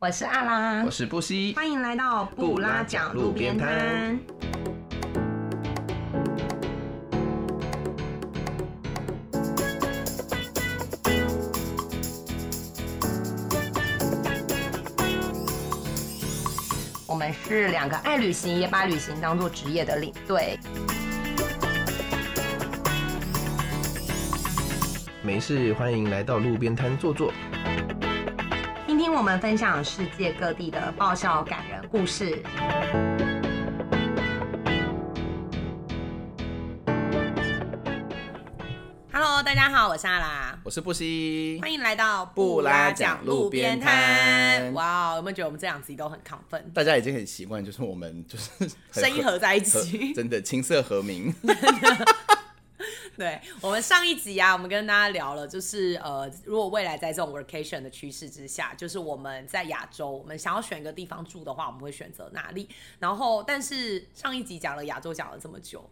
我是阿拉，我是布西，欢迎来到布拉讲路边摊。我们是两个爱旅行也把旅行当做职业的领队。没事，欢迎来到路边摊坐坐。听听我们分享世界各地的爆笑感人故事。Hello，大家好，我是阿拉，我是布西，欢迎来到布拉讲路边摊哇，有没有觉得我们这两集都很亢奋？大家已经很习惯，就是我们就是 声音合在一起，真的琴瑟和鸣。对我们上一集啊，我们跟大家聊了，就是呃，如果未来在这种 vacation 的趋势之下，就是我们在亚洲，我们想要选一个地方住的话，我们会选择哪里？然后，但是上一集讲了亚洲，讲了这么久，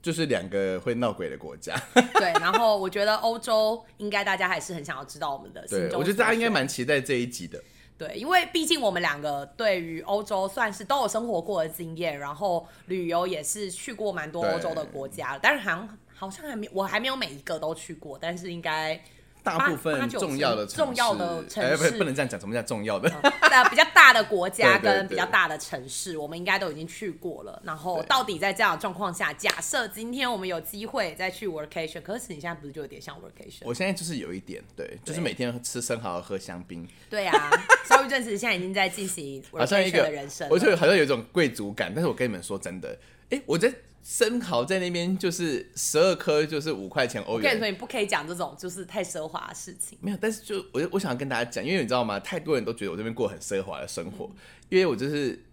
就是两个会闹鬼的国家。对，然后我觉得欧洲应该大家还是很想要知道我们的。对，我觉得大家应该蛮期待这一集的。对，因为毕竟我们两个对于欧洲算是都有生活过的经验，然后旅游也是去过蛮多欧洲的国家，但是好像。好像还没，我还没有每一个都去过，但是应该大部分重要的重要的城市，不不能这样讲，什么叫重要的？呃，比较大的国家 跟比较大的城市，我们应该都已经去过了。然后，到底在这样的状况下，假设今天我们有机会再去 workation，可是你现在不是就有点像 workation？我现在就是有一点，对，就是每天吃生蚝喝香槟。对啊，稍微正时现在已经在进行 workation 的人生，我就好像有一种贵族感。但是我跟你们说真的，哎，我在。生蚝在那边就是十二颗，就是五块钱欧元。我跟你说，你不可以讲这种就是太奢华的事情。没有，但是就我我想跟大家讲，因为你知道吗？太多人都觉得我这边过很奢华的生活，因为我就是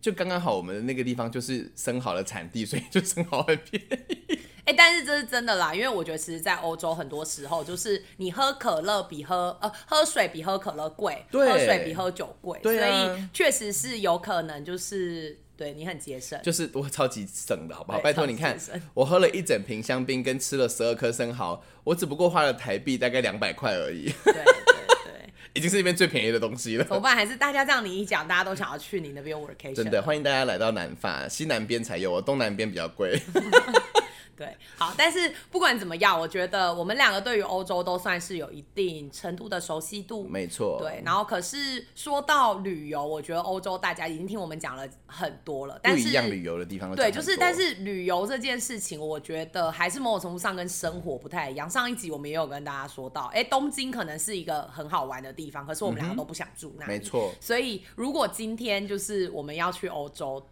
就刚刚好，我们的那个地方就是生蚝的产地，所以就生蚝很便宜。哎，但是这是真的啦，因为我觉得其实，在欧洲很多时候，就是你喝可乐比喝呃喝水比喝可乐贵，喝水比喝酒贵，所以确实是有可能就是。对你很节省，就是我超级省的，好不好？拜托你看，我喝了一整瓶香槟，跟吃了十二颗生蚝，我只不过花了台币大概两百块而已。对对对，已经是那边最便宜的东西了。怎么办？还是大家这样你一讲，大家都想要去你那边 workation？真的，欢迎大家来到南法，西南边才有，东南边比较贵。对，好，但是不管怎么样，我觉得我们两个对于欧洲都算是有一定程度的熟悉度，没错。对，然后可是说到旅游，我觉得欧洲大家已经听我们讲了很多了，不一样旅游的地方。对，就是但是旅游这件事情，我觉得还是某种程度上跟生活不太一样。上一集我们也有跟大家说到，哎，东京可能是一个很好玩的地方，可是我们两个都不想住那，没错。所以如果今天就是我们要去欧洲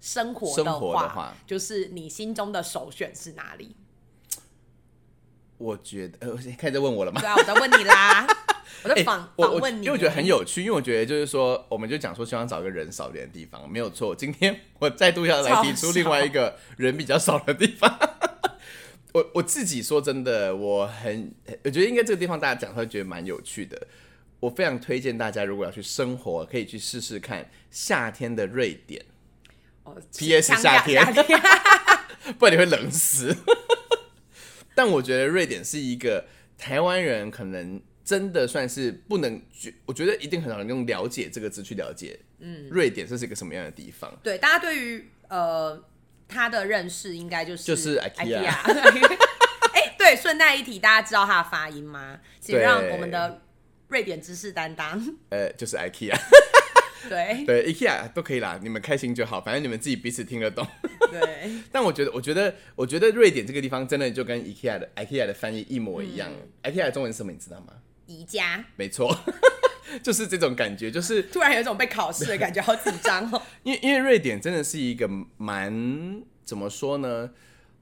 生活的话，就是你心中的首选是哪里？我觉得，呃，开始问我了吗？对啊，我在问你啦，我在访访问你，因为我觉得很有趣，因为我觉得就是说，我们就讲说，希望找一个人少点的地方，没有错。今天我再度要来提出另外一个 人比较少的地方。我我自己说真的，我很，我觉得应该这个地方大家讲会觉得蛮有趣的。我非常推荐大家，如果要去生活，可以去试试看夏天的瑞典。哦，P.S. 夏天，不然你会冷死。但我觉得瑞典是一个台湾人可能真的算是不能，我觉得一定很少人用了解这个字去了解，嗯，瑞典这是一个什么样的地方？对，大家对于呃他的认识应该就是就是 IKEA。哎，对，顺带一提，大家知道他的发音吗？请让我们的瑞典知识担当，呃，就是 IKEA。对对，IKEA 都可以啦，你们开心就好，反正你们自己彼此听得懂。对，但我觉得，我觉得，我觉得瑞典这个地方真的就跟 IKEA 的 IKEA 的翻译一模一样。IKEA 的中文是什么？你知道吗？宜家。没错，就是这种感觉，就是 突然有一种被考试的感觉，好紧张哦。因为因为瑞典真的是一个蛮怎么说呢？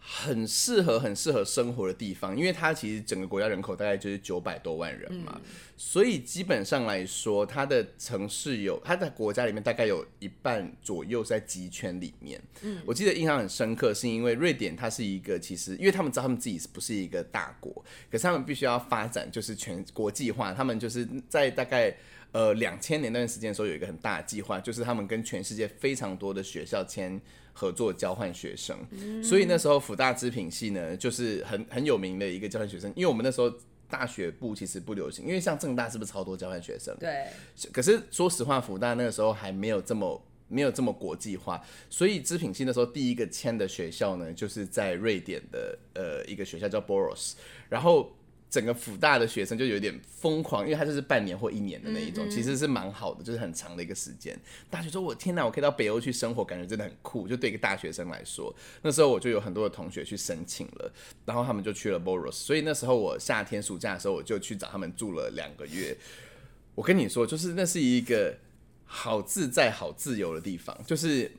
很适合、很适合生活的地方，因为它其实整个国家人口大概就是九百多万人嘛，所以基本上来说，它的城市有它的国家里面大概有一半左右在极圈里面。嗯，我记得印象很深刻，是因为瑞典它是一个其实，因为他们知道他们自己是不是一个大国，可是他们必须要发展就是全国际化，他们就是在大概呃两千年那段时间的时候有一个很大的计划，就是他们跟全世界非常多的学校签。合作交换学生，所以那时候辅大织品系呢，就是很很有名的一个交换学生。因为我们那时候大学部其实不流行，因为像正大是不是超多交换学生？对，可是说实话，福大那个时候还没有这么没有这么国际化，所以织品系那时候第一个签的学校呢，就是在瑞典的呃一个学校叫 Boros，然后。整个辅大的学生就有点疯狂，因为他就是半年或一年的那一种，其实是蛮好的，就是很长的一个时间。大学说：“我天哪，我可以到北欧去生活，感觉真的很酷。”就对一个大学生来说，那时候我就有很多的同学去申请了，然后他们就去了 Boros。所以那时候我夏天暑假的时候，我就去找他们住了两个月。我跟你说，就是那是一个好自在、好自由的地方，就是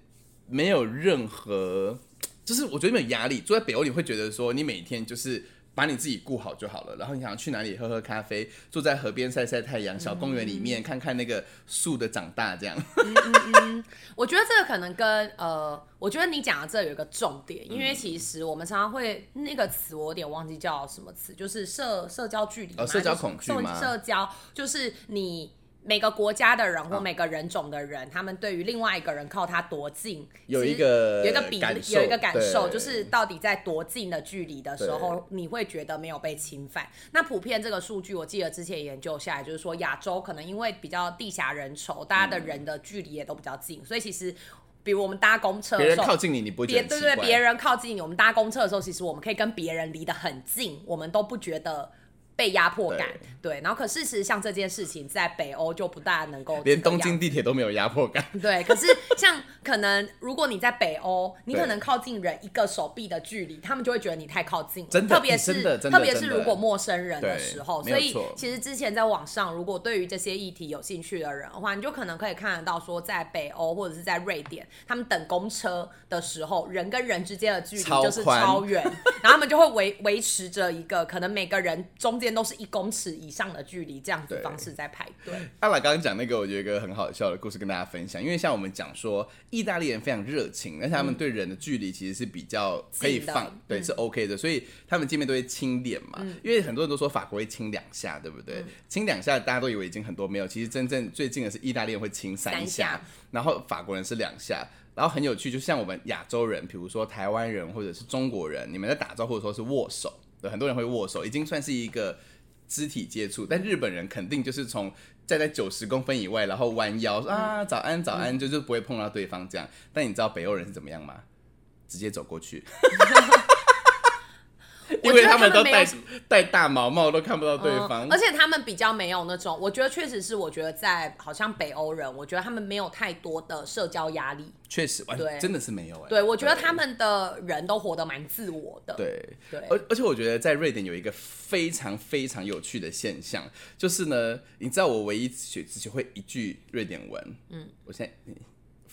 没有任何，就是我觉得没有压力。住在北欧，你会觉得说，你每天就是。把你自己顾好就好了，然后你想去哪里喝喝咖啡，坐在河边晒晒太阳，小公园里面看看那个树的长大，这样。嗯嗯嗯，我觉得这个可能跟呃，我觉得你讲的这有一个重点，因为其实我们常常会那个词，我有点忘记叫什么词，就是社社交距离，哦，社交恐惧吗？社交就是你。每个国家的人或每个人种的人，他们对于另外一个人靠他多近，有一个有一个比有一个感受，就是到底在多近的距离的时候，你会觉得没有被侵犯。那普遍这个数据，我记得之前研究下来，就是说亚洲可能因为比较地狭人稠，大家的人的距离也都比较近，所以其实比如我们搭公车，别人靠近你，你不觉得对对，别人靠近你，我们搭公车的时候，其实我们可以跟别人离得很近，我们都不觉得。被压迫感，对，然后可事实像这件事情在北欧就不大能够，连东京地铁都没有压迫感。对，可是像可能如果你在北欧，你可能靠近人一个手臂的距离，他们就会觉得你太靠近了。真的，特别是特别是如果陌生人的时候，所以其实之前在网上，如果对于这些议题有兴趣的人的话，你就可能可以看得到说，在北欧或者是在瑞典，他们等公车的时候，人跟人之间的距离就是超远，然后他们就会维维持着一个可能每个人中间都是一公尺。以上的距离，这样子方式在排队。阿拉刚刚讲那个，我觉得一个很好笑的故事跟大家分享。因为像我们讲说，意大利人非常热情，而且他们对人的距离其实是比较可以放，对，是 OK 的。所以他们见面都会亲脸嘛。因为很多人都说法国会亲两下，对不对？亲两下，大家都以为已经很多没有，其实真正最近的是意大利人会亲三下，然后法国人是两下。然后很有趣，就像我们亚洲人，比如说台湾人或者是中国人，你们在打招呼的时候是握手，对，很多人会握手，已经算是一个。肢体接触，但日本人肯定就是从站在九十公分以外，然后弯腰说啊早安早安，就就不会碰到对方这样。但你知道北欧人是怎么样吗？直接走过去。因为他们都戴戴大毛帽，都看不到对方。而且他们比较没有那种，我觉得确实是，我觉得在好像北欧人，我觉得他们没有太多的社交压力。确实，对，真的是没有哎。对，我觉得他们的人都活得蛮自我的。对对，而而且我觉得在瑞典有一个非常非常有趣的现象，就是呢，你知道我唯一学只学会一句瑞典文，嗯，我现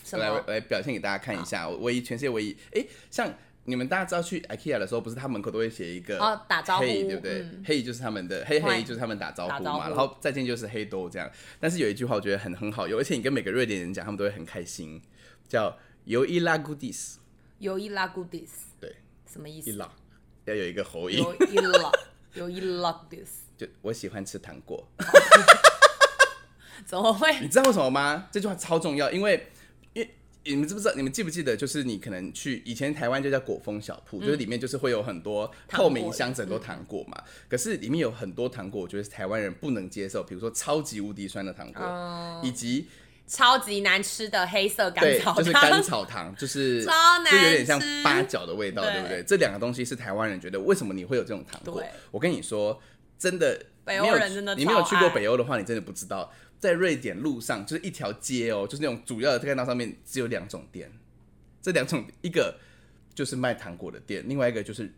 在来来表现给大家看一下，我唯一全世界唯一，哎，像。你们大家知道去 IKEA 的时候，不是他门口都会写一个哦打招呼，对不对？嘿就是他们的嘿嘿，就是他们打招呼嘛。然后再见就是嘿多这样。但是有一句话我觉得很很好用，而且你跟每个瑞典人讲，他们都会很开心，叫 “yo i la goodies”。yo i la goodies。对，什么意思？要有一个喉音。yo i la yo i la goodies。就我喜欢吃糖果。怎么会？你知道为什么吗？这句话超重要，因为。你们知不知道？你们记不记得？就是你可能去以前台湾就叫果风小铺，就是里面就是会有很多透明箱子都糖果嘛。可是里面有很多糖果，我觉得台湾人不能接受，比如说超级无敌酸的糖果，以及超级难吃的黑色甘草，就是甘草糖，就是超 难就有点像八角的味道，对不对？这两个东西是台湾人觉得为什么你会有这种糖果？我跟你说，真的，北欧人真的，你没有去过北欧的话，你真的不知道。在瑞典路上，就是一条街哦，就是那种主要的看到上面只有两种店，这两种一个就是卖糖果的店，另外一个就是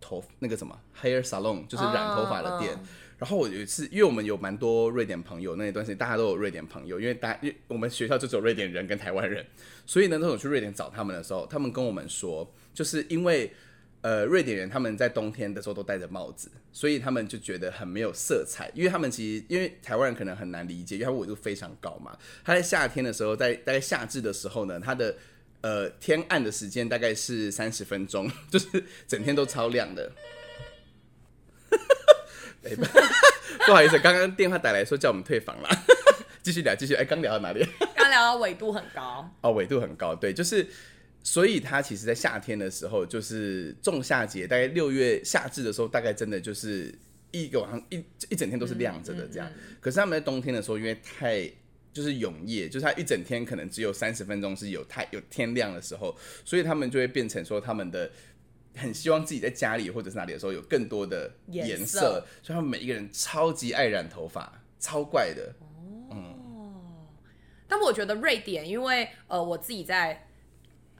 头那个什么 hair salon，就是染头发的店。然后我有一次，因为我们有蛮多瑞典朋友，那一段时间大家都有瑞典朋友，因为大因为我们学校就只有瑞典人跟台湾人，所以呢，那种去瑞典找他们的时候，他们跟我们说，就是因为。呃，瑞典人他们在冬天的时候都戴着帽子，所以他们就觉得很没有色彩。因为他们其实，因为台湾人可能很难理解，因为它纬度非常高嘛。他在夏天的时候，在大概夏至的时候呢，他的呃天暗的时间大概是三十分钟，就是整天都超亮的。不好意思，刚刚电话打来说叫我们退房了，继续聊，继续。哎，刚聊到哪里？刚聊到纬度很高。哦，纬度很高，对，就是。所以它其实，在夏天的时候，就是仲夏节，大概六月夏至的时候，大概真的就是一个晚上一一整天都是亮着的这样。可是他们在冬天的时候，因为太就是永夜，就是它一整天可能只有三十分钟是有太有天亮的时候，所以他们就会变成说他们的很希望自己在家里或者是哪里的时候有更多的颜色所以他们每一个人超级爱染头发，超怪的哦。但我觉得瑞典，因为呃，我自己在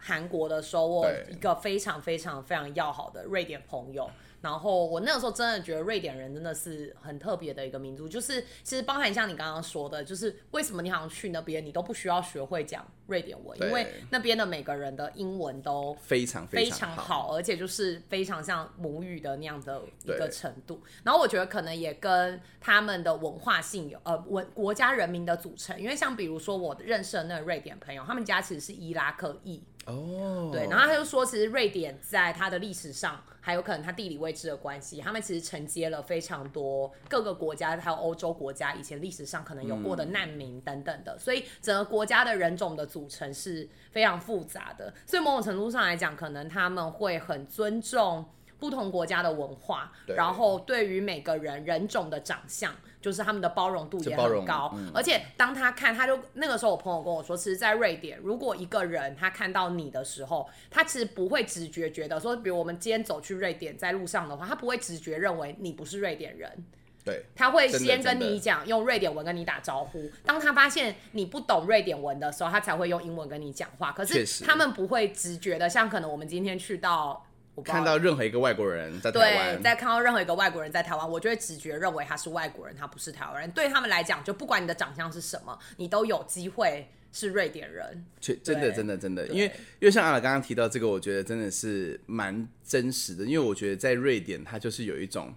韩国的时候，我有一个非常非常非常要好的瑞典朋友。然后我那个时候真的觉得瑞典人真的是很特别的一个民族，就是其实包含像你刚刚说的，就是为什么你好像去那边你都不需要学会讲瑞典文，因为那边的每个人的英文都非常非常常好，而且就是非常像母语的那样的一个程度。然后我觉得可能也跟他们的文化性有呃文国家人民的组成，因为像比如说我认识的那个瑞典朋友，他们家其实是伊拉克裔，哦。对，然后他就说，其实瑞典在它的历史上，还有可能它地理位置的关系，他们其实承接了非常多各个国家，还有欧洲国家以前历史上可能有过的难民等等的，所以整个国家的人种的组成是非常复杂的。所以某种程度上来讲，可能他们会很尊重。不同国家的文化，然后对于每个人人种的长相，就是他们的包容度也很高。嗯而且当他看，他就那个时候我朋友跟我说，其实，在瑞典，如果一个人他看到你的时候，他其实不会直觉觉得说，比如我们今天走去瑞典，在路上的话，他不会直觉认为你不是瑞典人，对，他会先跟你讲用瑞典文跟你打招呼。当他发现你不懂瑞典文的时候，他才会用英文跟你讲话。可是他们不会直觉的，像可能我们今天去到。看到任何一个外国人在台对，湾，在看到任何一个外国人在台湾，我就会直觉认为他是外国人，他不是台湾人。对他们来讲，就不管你的长相是什么，你都有机会是瑞典人。确真的真的真的，因为因为像阿拉刚刚提到这个，我觉得真的是蛮真实的，因为我觉得在瑞典，它就是有一种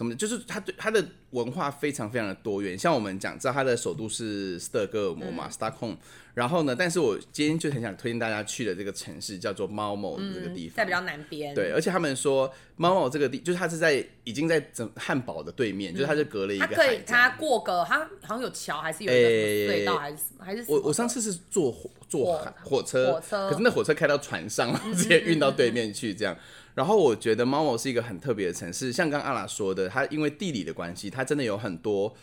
怎么，就是它对它的文化非常非常的多元。像我们讲，知道它的首都是斯德哥尔摩嘛、s t o c k h o l m 然后呢，但是我今天就很想推荐大家去的这个城市叫做猫某的这个地方，在比较南边，对，而且他们说猫某这个地，就是它是在已经在整汉堡的对面，就是它就隔了一它可以。它过个，它好像有桥，还是有一个隧道，诶还是什么，还是我我上次是坐火坐火火车，火车。可是那火车开到船上，直接运到对面去这样。然后我觉得猫猫是一个很特别的城市，像刚阿拉说的，它因为地理的关系，它真的有很多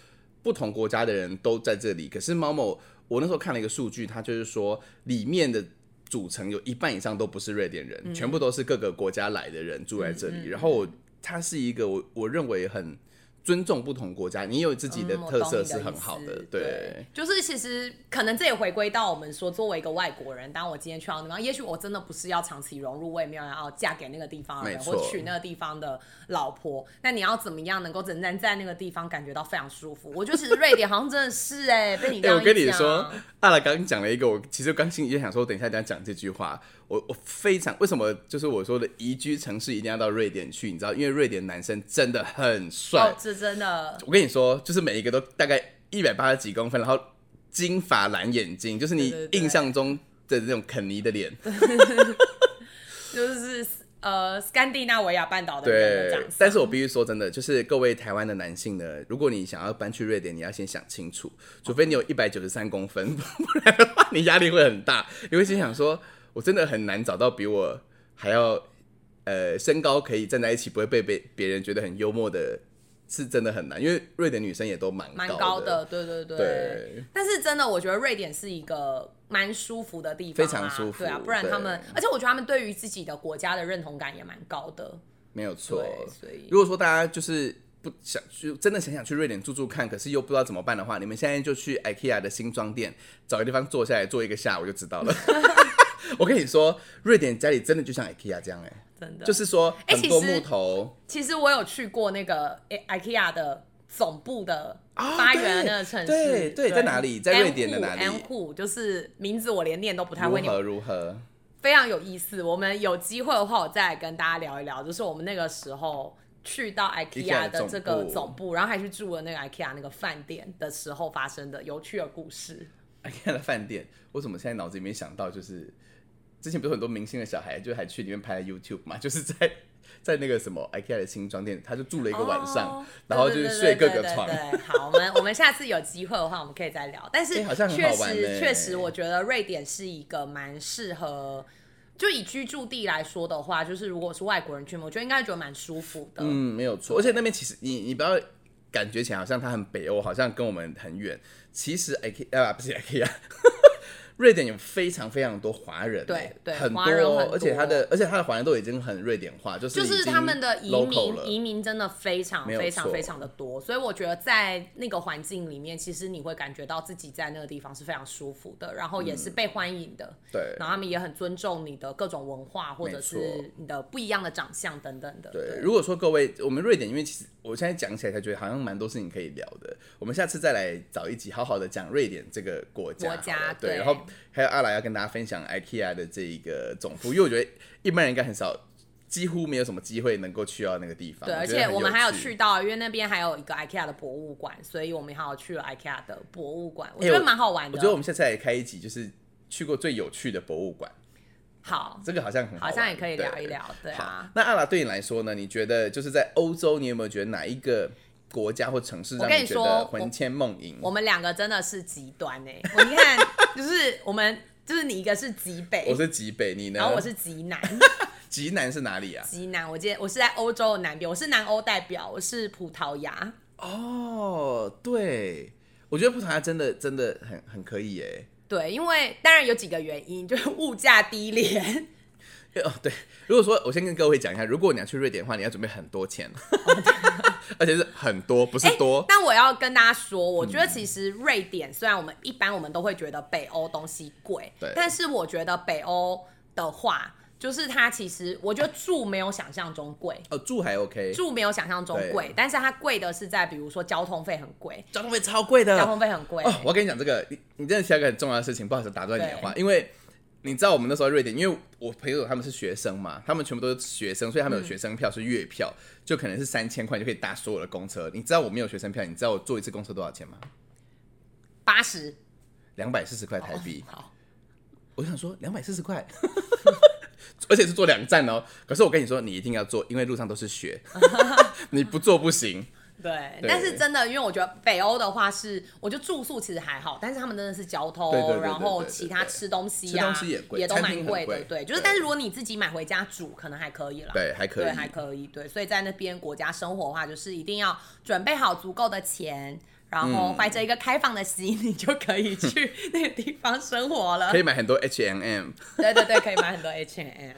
不同国家的人都在这里。可是猫猫，我那时候看了一个数据，它就是说里面的组成有一半以上都不是瑞典人，全部都是各个国家来的人住在这里。然后我它是一个我我认为很尊重不同国家，你有自己的特色是很好的，对，就是其实可能这也回归到我们说，作为一个外国人，当我今天去到那地方，也许我真的不是要长期融入，我也没有要嫁给那个地方的人，或娶那个地方的老婆。那你要怎么样能够仍然在那个地方感觉到非常舒服？我觉得其实瑞典好像真的是哎、被你 我跟你说，阿拉刚刚讲了一个，我其实刚心里就想说，等一下等一下讲这句话，我我非常为什么就是我说的宜居城市一定要到瑞典去，你知道，因为瑞典男生真的很帅。真的我跟你说，就是每一个都大概一百八十几公分，然后金发蓝眼睛，就是你印象中的那种肯尼的脸。就是呃，斯堪的纳维亚半岛的对长，但是我必须说真的，就是各位台湾的男性呢，如果你想要搬去瑞典，你要先想清楚，除非你有一百九十三公分，不然的话你压力会很大。你会心想说，我真的很难找到比我还要呃身高可以站在一起，不会被被别人觉得很幽默的，是真的很难。因为瑞典女生也都蛮蛮高高的，对对对。对但是真的，我觉得瑞典是一个蛮舒服的地方、啊，非常舒服对啊，不然他们，而且我觉得他们对于自己的国家的认同感也蛮高的，没有错。所以如果说大家就是不想去，真的想想去瑞典住住看，可是又不知道怎么办的话，你们现在就去 IKEA 的新装店，找个地方坐下来坐一个下午就知道了。我跟你说，瑞典家里真的就像 IKEA 这样、哎，真的就是说很多木头，其实我有去过那个 IKEA 的总部的啊发源的那个城市，对对在哪里在瑞典的哪里 n 就是名字我连念都不太会念，如何如何？非常有意思。我们有机会的话，我再来跟大家聊一聊，就是我们那个时候去到 IKEA 的这个总部总部，然后还去住了那个 IKEA 那个饭店的时候发生的有趣的故事。IKEA 的饭店，我怎么现在脑子里面想到就是，之前不是很多明星的小孩就还去里面拍 YouTube 嘛，就是在在那个什么 IKEA 的新装店，他就住了一个晚上，哦然后就是睡各个床。对好，我们我们下次有机会的话，我们可以再聊。但是哎好像很确好玩呢实确实，我觉得瑞典是一个蛮适合就以居住地来说的话，就是如果是外国人去，我觉得应该觉得蛮舒服的。嗯，没有错。而且那边其实你你不要感觉起来好像它很北欧，好像跟我们很远。其实 IK 啊不是 IKEA，瑞典有非常非常多华人，对对很华人而且他的而且他的华人都已经很瑞典化，就是就是他们的移民了。移民真的非常非常非常的多，所以我觉得在那个环境里面，其实你会感觉到自己在那个地方是非常舒服的，然后也是被欢迎的，嗯对。然后他们也很尊重你的各种文化或者是你的不一样的长相等等的。对，如果说各位，我们瑞典，因为其实我现在讲起来才觉得好像蛮多事情可以聊的。我们下次再来找一集，好好的讲瑞典这个国家。国家对，对。然后还有阿来要跟大家分享 IKEA 的这一个总部，因为我觉得一般人应该很少，几乎没有什么机会能够去到那个地方。对，而且我们还有去到，因为那边还有一个 IKEA 的博物馆，所以我们还有去了 IKEA 的博物馆，我觉得蛮好玩的。我觉得我们下次来开一集，就是去过最有趣的博物馆，好，这个好像很好好像也可以聊一聊，对好啊。，那阿拉对你来说呢？你觉得就是在欧洲，你有没有觉得哪一个国家或城市让你觉得魂牵梦萦？我们两个真的是极端哎、我你看，就是我们就是你一个是极北我，是极北，你呢？然后我是极南，极南是哪里啊？极南。我记得我是在欧洲的南边，我是南欧代表，我是葡萄牙。哦，对，我觉得葡萄牙真的真的很很可以耶。对，因为当然有几个原因，就是物价低廉，哦，对，如果说我先跟各位讲一下，如果你要去瑞典的话，你要准备很多钱，而且是很多，不是多。但我要跟大家说，我嗯觉得其实瑞典虽然我们一般我们都会觉得北欧东西贵对，但是我觉得北欧的话，就是它其实我觉得住没有想象中贵。哦，住还 OK，住没有想象中贵，但是它贵的是在比如说交通费很贵，交通费超贵的。交通费很贵。哦，我跟你讲这个，你你真的提到一个很重要的事情，不好意思打断你的话，因为你知道我们那时候在瑞典，因为我朋友他们是学生嘛，他们全部都是学生，所以他们有学生票是月票，就可能是三千块就可以搭所有的公车。你知道我没有学生票，你知道我坐一次公车多少钱吗？八十两百四十块台币。好，我想说两百四十块，而且是坐两站哦。可是我跟你说，你一定要坐，因为路上都是雪，你不坐不行。对，对但是真的，因为我觉得北欧的话是，我觉得住宿其实还好，但是他们真的是交通，对对对对然后其他吃东西吃啊，东西也贵都餐蛮贵的，对，就是但是如果你自己买回家煮，可能还可以啦。对，还可以，对，还可以，对，所以在那边国家生活的话，就是一定要准备好足够的钱，然后嗯怀着一个开放的心，你就可以去 那个地方生活了可。以买很多 H M M。对对对，可以买很多 H&M。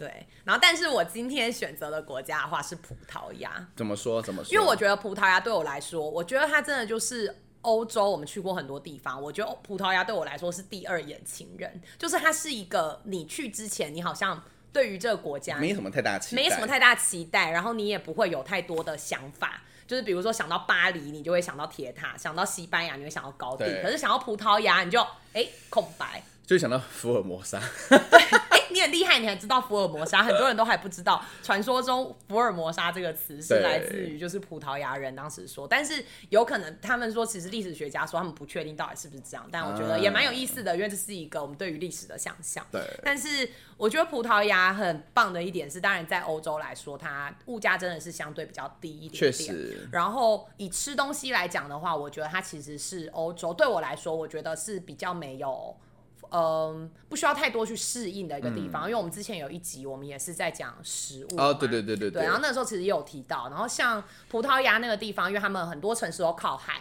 对，然后但是我今天选择的国家的话是葡萄牙，怎么说？怎么说？因为我觉得葡萄牙对我来说，我觉得它真的就是欧洲，我们去过很多地方，我觉得葡萄牙对我来说是第二眼情人，就是它是一个你去之前，你好像对于这个国家没什么太大期待，没什么太大期待，然后你也不会有太多的想法。就是比如说想到巴黎，你就会想到铁塔；想到西班牙，你会想到高地。可是想到葡萄牙，你就哎、空白。就想到福尔摩沙。哎、你很厉害，你还知道福尔摩沙，很多人都还不知道。传说中福尔摩沙这个词是对来自于就是葡萄牙人当时说，但是有可能他们说其实历史学家说他们不确定到底是不是这样，但我觉得也蛮有意思的，因为这是一个我们对于历史的想象。对但是我觉得葡萄牙很棒的一点是，当然在欧洲来说，它物价真的是相对比较低一点确点。实，然后以吃东西来讲的话，我觉得它其实是欧洲对我来说，我觉得是比较没有。嗯，不需要太多去适应的一个地方，因为我们之前有一集，我们也是在讲食物哦，对对对对。对，然后那时候其实也有提到，然后像葡萄牙那个地方，因为他们很多城市都靠海，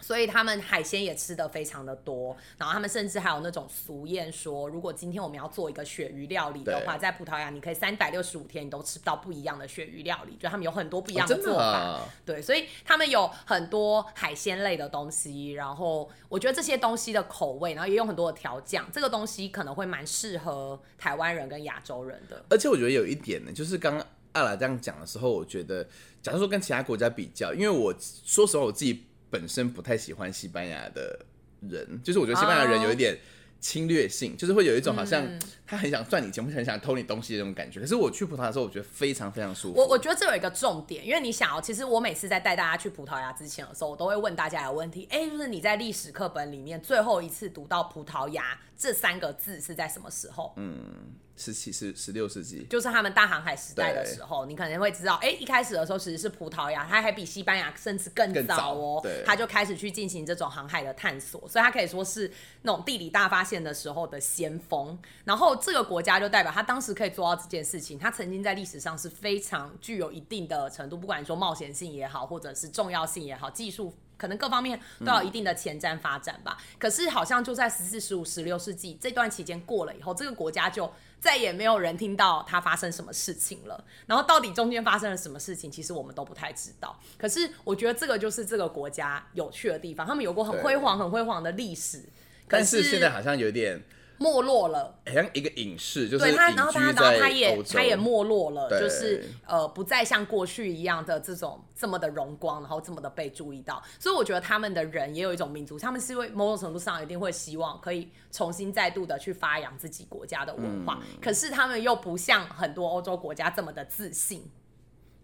所以他们海鲜也吃的非常的多，然后他们甚至还有那种俗谚说，如果今天我们要做一个鳕鱼料理的话，在葡萄牙你可以三百六十五天你都吃不到不一样的鳕鱼料理，就他们有很多不一样的做法。对，所以他们有很多海鲜类的东西，然后我觉得这些东西的口味，然后也有很多的调酱，这个东西可能会蛮适合台湾人跟亚洲人的。而且我觉得有一点呢，就是刚刚阿拉这样讲的时候，我觉得，假如说跟其他国家比较，因为我说实话，我自己本身不太喜欢西班牙的人，就是我觉得西班牙人有一点侵略性，就是会有一种好像嗯他很想赚你钱，或很想偷你东西的那种感觉。可是我去葡萄牙的时候，我觉得非常非常舒服。我我觉得这有一个重点，因为你想哦，其实我每次在带大家去葡萄牙之前的时候，我都会问大家一个问题，哎，就是你在历史课本里面最后一次读到葡萄牙这三个字是在什么时候？十七、十十六世纪，就是他们大航海时代的时候，你可能会知道，哎、一开始的时候其实是葡萄牙，它还比西班牙甚至更更早早哦对，它就开始去进行这种航海的探索，所以它可以说是那种地理大发现的时候的先锋。然后这个国家就代表它当时可以做到这件事情，它曾经在历史上是非常具有一定的程度，不管你说冒险性也好，或者是重要性也好，技术。可能各方面都有一定的前瞻发展吧。可是好像就在十四、十五、十六世纪这段期间过了以后，这个国家就再也没有人听到它发生什么事情了。然后到底中间发生了什么事情，其实我们都不太知道。可是我觉得这个就是这个国家有趣的地方，他们有过很辉煌、很辉煌的历史，但是现在好像有点没落了。好像一个隐士，就是对他，然后他，居然后他也他也没落了，就是呃，不再像过去一样的这种这么的荣光，然后这么的被注意到。所以我觉得他们的人也有一种民族，他们是会某种程度上一定会希望可以重新再度的去发扬自己国家的文化，嗯可是他们又不像很多欧洲国家这么的自信。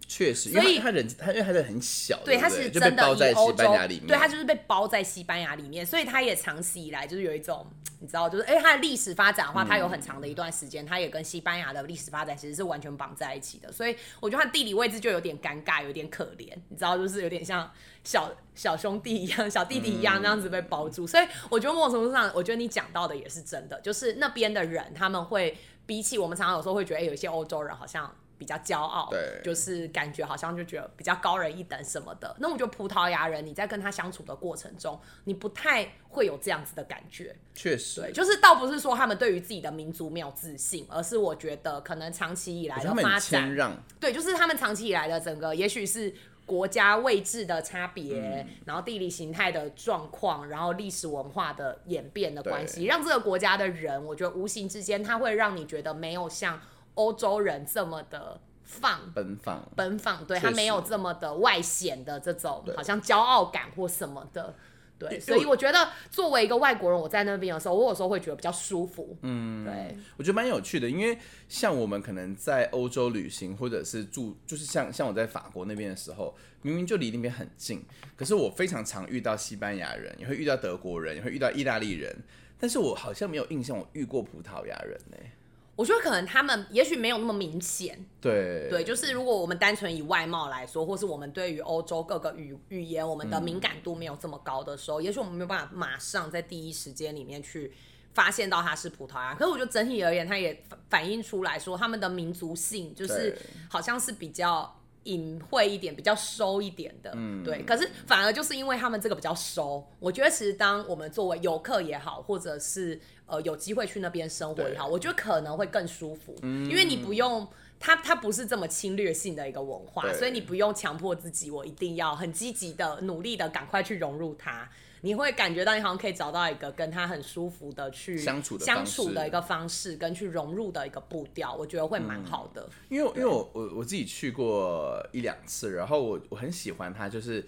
确实，因所以为他他人他因为他人很小，对，他是真的包在西班牙里面，对他就是被包在西班牙里面，所以他也长期以来就是有一种，你知道，就是哎，他的历史发展的话，他有很长的一段时间，他也跟西班牙的历史发展其实是完全绑在一起的，所以我觉得他地理位置就有点尴尬，有点可怜，你知道，就是有点像小小兄弟一样、小弟弟一样那样子被包住，所以我觉得某种程度上，我觉得你讲到的也是真的，就是那边的人他们会比起我们常常有时候会觉得，哎，有一些欧洲人好像。比较骄傲，对。就是感觉好像就觉得比较高人一等什么的。那我觉得葡萄牙人你在跟他相处的过程中，你不太会有这样子的感觉。确实，对，就是倒不是说他们对于自己的民族没有自信，而是我觉得可能长期以来的发展，让，对，就是他们长期以来的整个，也许是国家位置的差别，嗯。然后地理形态的状况，然后历史文化的演变的关系，让这个国家的人，我觉得无形之间，他会让你觉得没有像欧洲人这么的放。奔放，奔放，对他没有这么的外显的这种好像骄傲感或什么的。对，所以我觉得作为一个外国人，我在那边的时候，我有时候会觉得比较舒服。嗯，对，我觉得蛮有趣的，因为像我们可能在欧洲旅行，或者是住，就是像像我在法国那边的时候，明明就离那边很近，可是我非常常遇到西班牙人，也会遇到德国人，也会遇到意大利人，但是我好像没有印象我遇过葡萄牙人呢、我觉得可能他们也许没有那么明显。对对，就是如果我们单纯以外貌来说，或是我们对于欧洲各个语语言，我们的敏感度没有这么高的时候，也许我们没有办法马上在第一时间里面去发现到它是葡萄牙。可是我觉得整体而言，它也反反映出来说，他们的民族性就是好像是比较。隐晦一点，比较收一点的，嗯，对。可是反而就是因为他们这个比较收，我觉得其实当我们作为游客也好，或者是呃有机会去那边生活也好，我觉得可能会更舒服，因为你不用。它它不是这么侵略性的一个文化，所以你不用强迫自己，我一定要很积极的、努力的赶快去融入它。你会感觉到你好像可以找到一个跟他很舒服的去相处的相处的一个方式，跟去融入的一个步调，我觉得会蛮好的。因为因为我我我自己去过一两次，然后我我很喜欢它，就是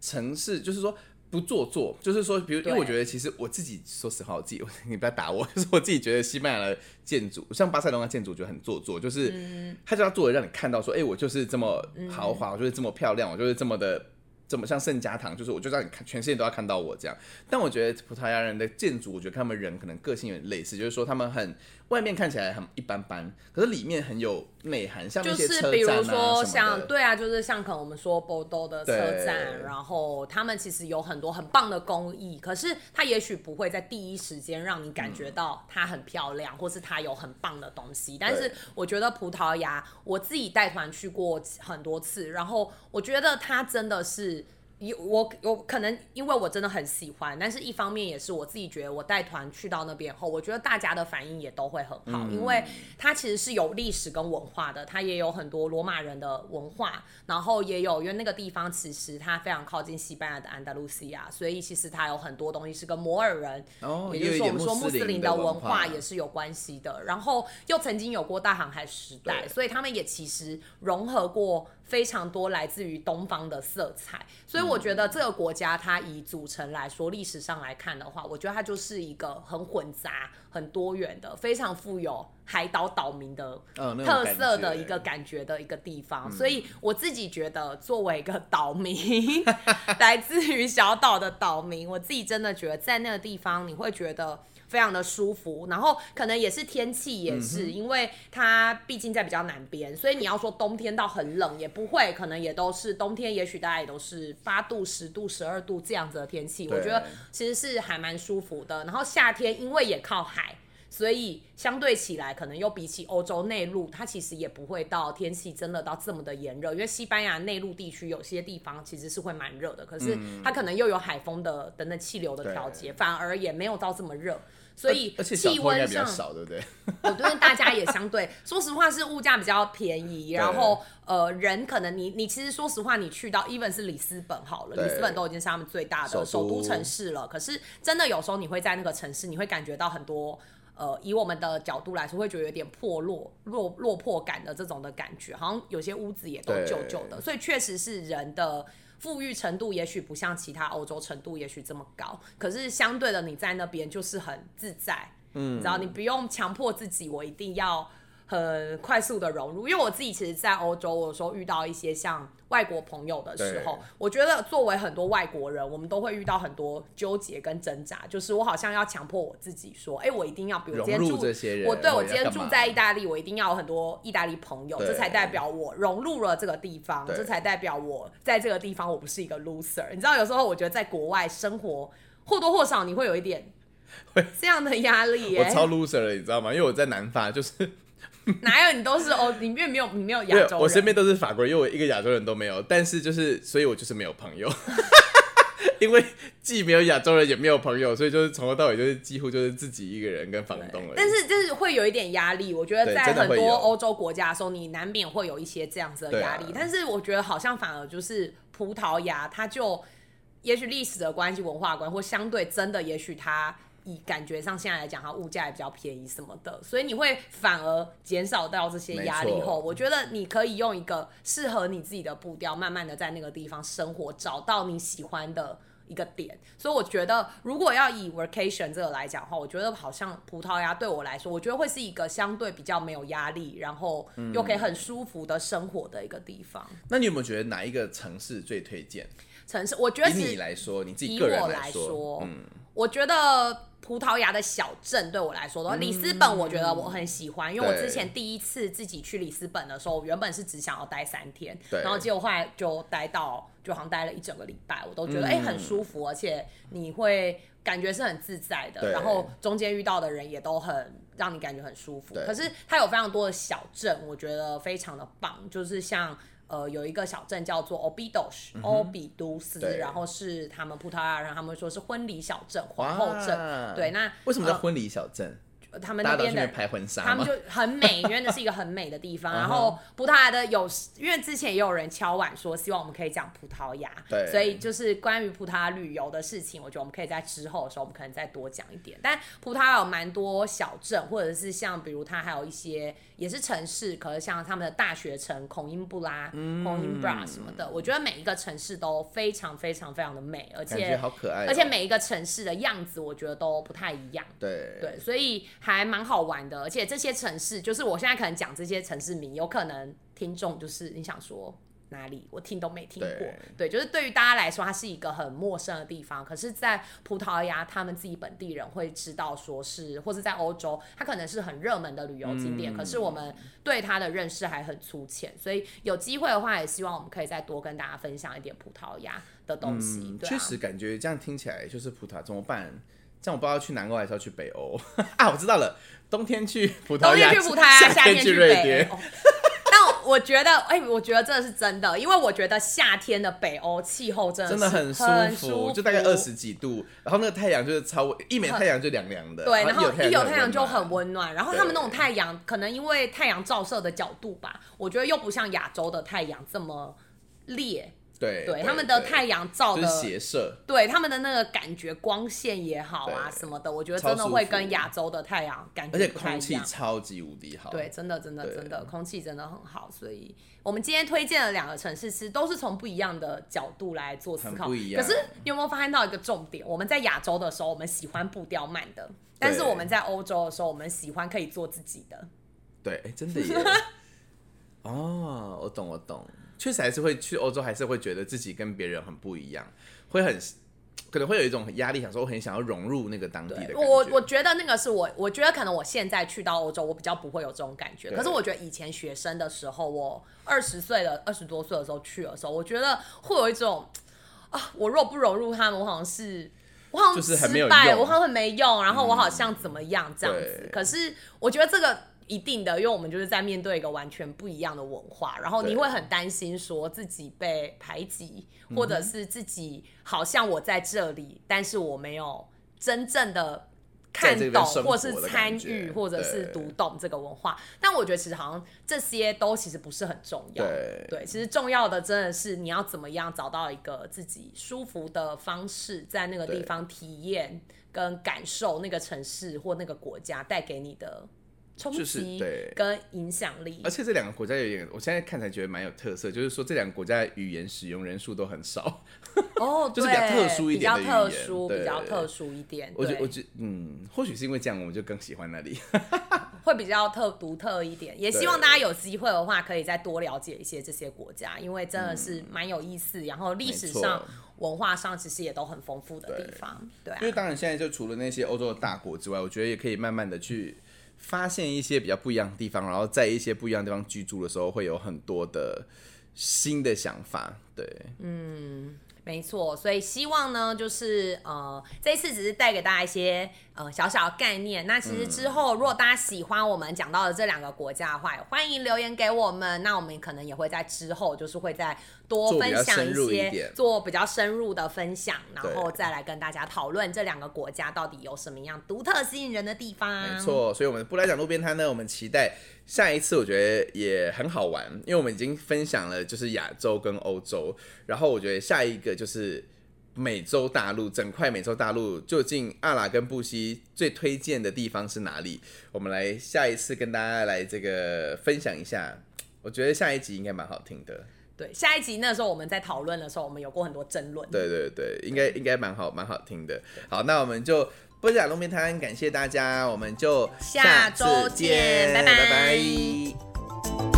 城市，就是说不做作，就是说，比如因为我觉得其实我自己说实话，我自己 你不要打我，就是我自己觉得西班牙的建筑，像巴塞隆那建筑就很做作，就是嗯他就要做的让你看到说，哎、我就是这么豪华，我就是这么漂亮，我就是这么的。怎么像圣家堂，就是我就让你看，全世界都要看到我这样。但我觉得葡萄牙人的建筑，我觉得他们人可能个性有点类似，就是说他们很外面看起来很一般般，可是里面很有内涵，像就是比如说像对啊，就是像可能我们说波多的车站，然后他们其实有很多很棒的工艺，可是它也许不会在第一时间让你感觉到它很漂亮，或是它有很棒的东西。但是我觉得葡萄牙，我自己带团去过很多次，然后我觉得它真的是。有我有可能因为我真的很喜欢，但是一方面也是我自己觉得我带团去到那边后，我觉得大家的反应也都会很好，因为它其实是有历史跟文化的，它也有很多罗马人的文化，然后也有因为那个地方其实它非常靠近西班牙的安达卢西亚，所以其实它有很多东西是跟摩尔人，哦也就是说我们说穆斯林的文化也是有关系的，然后又曾经有过大航海时代，所以他们也其实融合过非常多来自于东方的色彩，所以我觉得这个国家它以组成来说，历史上来看的话，我觉得它就是一个很混杂、很多元的、非常富有海岛岛民的特色的一个感觉的一个地方。所以我自己觉得，作为一个岛民，来自于小岛的岛民，我自己真的觉得在那个地方，你会觉得。非常的舒服，然后可能也是天气也是，因为它毕竟在比较南边，所以你要说冬天到很冷也不会，可能也都是冬天，也许大家也都是八度、十度、十二度这样子的天气，我觉得其实是还蛮舒服的。然后夏天因为也靠海。所以相对起来，可能又比起欧洲内陆，它其实也不会到天气真的到这么的炎热。因为西班牙内陆地区有些地方其实是会蛮热的，可是它可能又有海风的等等气流的调节，反而也没有到这么热。所以气温上，比较少，对不对？我觉得大家也相对，说实话是物价比较便宜，然后呃人可能你你其实说实话，你去到 even 是里斯本好了，里斯本都已经是他们最大的首都首都城市了，可是真的有时候你会在那个城市，你会感觉到很多。呃，以我们的角度来说，会觉得有点破落、落落魄感的这种的感觉，好像有些屋子也都旧旧的，所以确实是人的富裕程度，也许不像其他欧洲程度也许这么高，可是相对的你在那边就是很自在，嗯，你知道你不用强迫自己，我一定要很快速的融入，因为我自己其实，在欧洲，我有时候遇到一些像外国朋友的时候，我觉得作为很多外国人，我们都会遇到很多纠结跟挣扎，就是我好像要强迫我自己说，哎、我一定要，比如今天住这些人我对我今天住在意大利，我一定要有很多意大利朋友，这才代表我融入了这个地方，这才代表我在这个地方我不是一个 loser。你知道，有时候我觉得在国外生活或多或少你会有一点这样的压力耶、我超 loser 了，你知道吗？因为我在南法，就是 哪有你都是欧，你因为没有你没有亚洲人，我身边都是法国人，因为我一个亚洲人都没有。但是就是，所以我就是没有朋友，因为既没有亚洲人，也没有朋友，所以就是从头到尾就是几乎就是自己一个人跟房东了。但是就是会有一点压力，我觉得在很多欧洲国家的时候，你难免会有一些这样子的压力。啊但是我觉得好像反而就是葡萄牙，它就也许历史的关系、文化关系，或相对真的，也许它以感觉上现在来讲，它物价也比较便宜什么的，所以你会反而减少到这些压力后，我觉得你可以用一个适合你自己的步调，慢慢的在那个地方生活，找到你喜欢的。一个点，所以我觉得，如果要以 vacation 这个来讲的话，我觉得好像葡萄牙对我来说，我觉得会是一个相对比较没有压力，然后又可以很舒服的生活的一个地方。那你有没有觉得哪一个城市最推荐？城市，我觉得以是你来说，你自己以个人我来说，说，嗯，我觉得葡萄牙的小镇对我来说的话，里斯本我觉得我很喜欢，因为我之前第一次自己去里斯本的时候，我原本是只想要待三天，然后结果后来就待到就好像待了一整个礼拜，我都觉得哎、很舒服，而且你会感觉是很自在的，然后中间遇到的人也都很让你感觉很舒服。可是它有非常多的小镇，我觉得非常的棒，就是像。呃，有一个小镇叫做 Obidos，、欧比都斯，然后是他们葡萄牙人，他们说是婚礼小镇、皇后镇。哇对，那呃为什么叫婚礼小镇？他们那边的拍婚纱吗？他们就很美，因为那是一个很美的地方。然后葡萄牙的有，因为之前也有人敲碗说，希望我们可以讲葡萄牙，对所以就是关于葡萄牙旅游的事情，我觉得我们可以在之后的时候，我们可能再多讲一点。但葡萄牙有蛮多小镇，或者是像比如它还有一些也是城市，可是像他们的大学城孔英布拉、嗯孔英布拉什么的，我觉得每一个城市都非常非常非常的美，而感觉且好可爱哦、而且每一个城市的样子，我觉得都不太一样。对对，所以还蛮好玩的。而且这些城市，就是我现在可能讲这些城市名，有可能听众就是你想说哪里，我听都没听过。对，就是对于大家来说，它是一个很陌生的地方。可是，在葡萄牙，他们自己本地人会知道，说是，或是在欧洲，它可能是很热门的旅游景点。嗯可是我们对它的认识还很粗浅，所以有机会的话，也希望我们可以再多跟大家分享一点葡萄牙的东西。嗯，对啊确实感觉这样听起来就是葡萄牙怎么办？这样我不知道去南欧还是要去北欧 啊！我知道了，冬天去葡萄牙，冬天去葡萄牙，夏天天去北瑞典。我觉得，哎、我觉得这是真的，因为我觉得夏天的北欧气候真的真的很舒服，就大概二十几度，然后那个太阳就是超一没太阳就凉凉的，对，然后一有太太阳就很温温暖，然后他们那种太阳，可能因为太阳照射的角度吧，我觉得又不像亚洲的太阳这么烈，对对，他们的太阳照的就是斜射，对他们的那个感觉，光线也好啊什么的，我觉得真的会跟亚洲的太阳感而且觉不太空气。超级无敌好。对，真的真的真的，空气真的很好，所以我们今天推荐的两个城市，其实都是从不一样的角度来做思考。很不一样可是你有没有发现到一个重点？我们在亚洲的时候，我们喜欢步调慢的，但是我们在欧洲的时候，我们喜欢可以做自己的。对，哎、真的耶。哦，我懂，我懂，确实还是会去欧洲，还是会觉得自己跟别人很不一样，会很可能会有一种压力，想说我很想要融入那个当地的感觉。我我觉得那个是我，我觉得可能我现在去到欧洲，我比较不会有这种感觉。可是我觉得以前学生的时候，我二十岁的，二十多岁的时候去的时候，我觉得会有一种啊，我若不融入他们，我好像是。我好像就是很没有失败，用我好像很没用，然后我好像怎么样这样子。对可是我觉得这个一定的，因为我们就是在面对一个完全不一样的文化，然后你会很担心说自己被排挤，嗯或者是自己好像我在这里，但是我没有真正的看懂，或是参与，或者是读懂这个文化。但我觉得其实好像这些都其实不是很重要。对其实重要的真的是你要怎么样找到一个自己舒服的方式，在那个地方体验跟感受那个城市或那个国家带给你的冲就是击对跟影响力而。且这两个国家有点，我现在看才觉得蛮有特色，就是说这两个国家的语言使用人数都很少。哦，就是比较特殊一点的比较特殊，比较特殊一点。我觉对我觉嗯，或许是因为这样，我们就更喜欢那里。会比较特独特一点，也希望大家有机会的话，可以再多了解一些这些国家，因为真的是蛮有意思，然后历史上、文化上其实也都很丰富的地方，对啊因为。当然现在就除了那些欧洲的大国之外，我觉得也可以慢慢的去发现一些比较不一样的地方，然后在一些不一样的地方居住的时候，会有很多的新的想法。对，嗯没错，所以希望呢，就是呃，这一次只是带给大家一些呃小小的概念。那其实嗯之后，如果大家喜欢我们讲到的这两个国家的话，也欢迎留言给我们。那我们可能也会在之后，就是会再多分享一些，做比较深入的分享，然后再来跟大家讨论这两个国家到底有什么样独特吸引人的地方。没，错。所以，我们不来讲路边摊呢，我们期待下一次，我觉得也很好玩，因为我们已经分享了就是亚洲跟欧洲，然后我觉得下一个就是。美洲大陆整块美洲大陆，究竟阿拉跟布西最推荐的地方是哪里？我们来下一次跟大家来这个分享一下。我觉得下一集应该蛮好听的。对，下一集那时候我们在讨论的时候，我们有过很多争论。对对对，应该应该蛮好蛮好听的。好，那我们就不讲路边摊，感谢大家，我们就下周次见拜拜拜拜「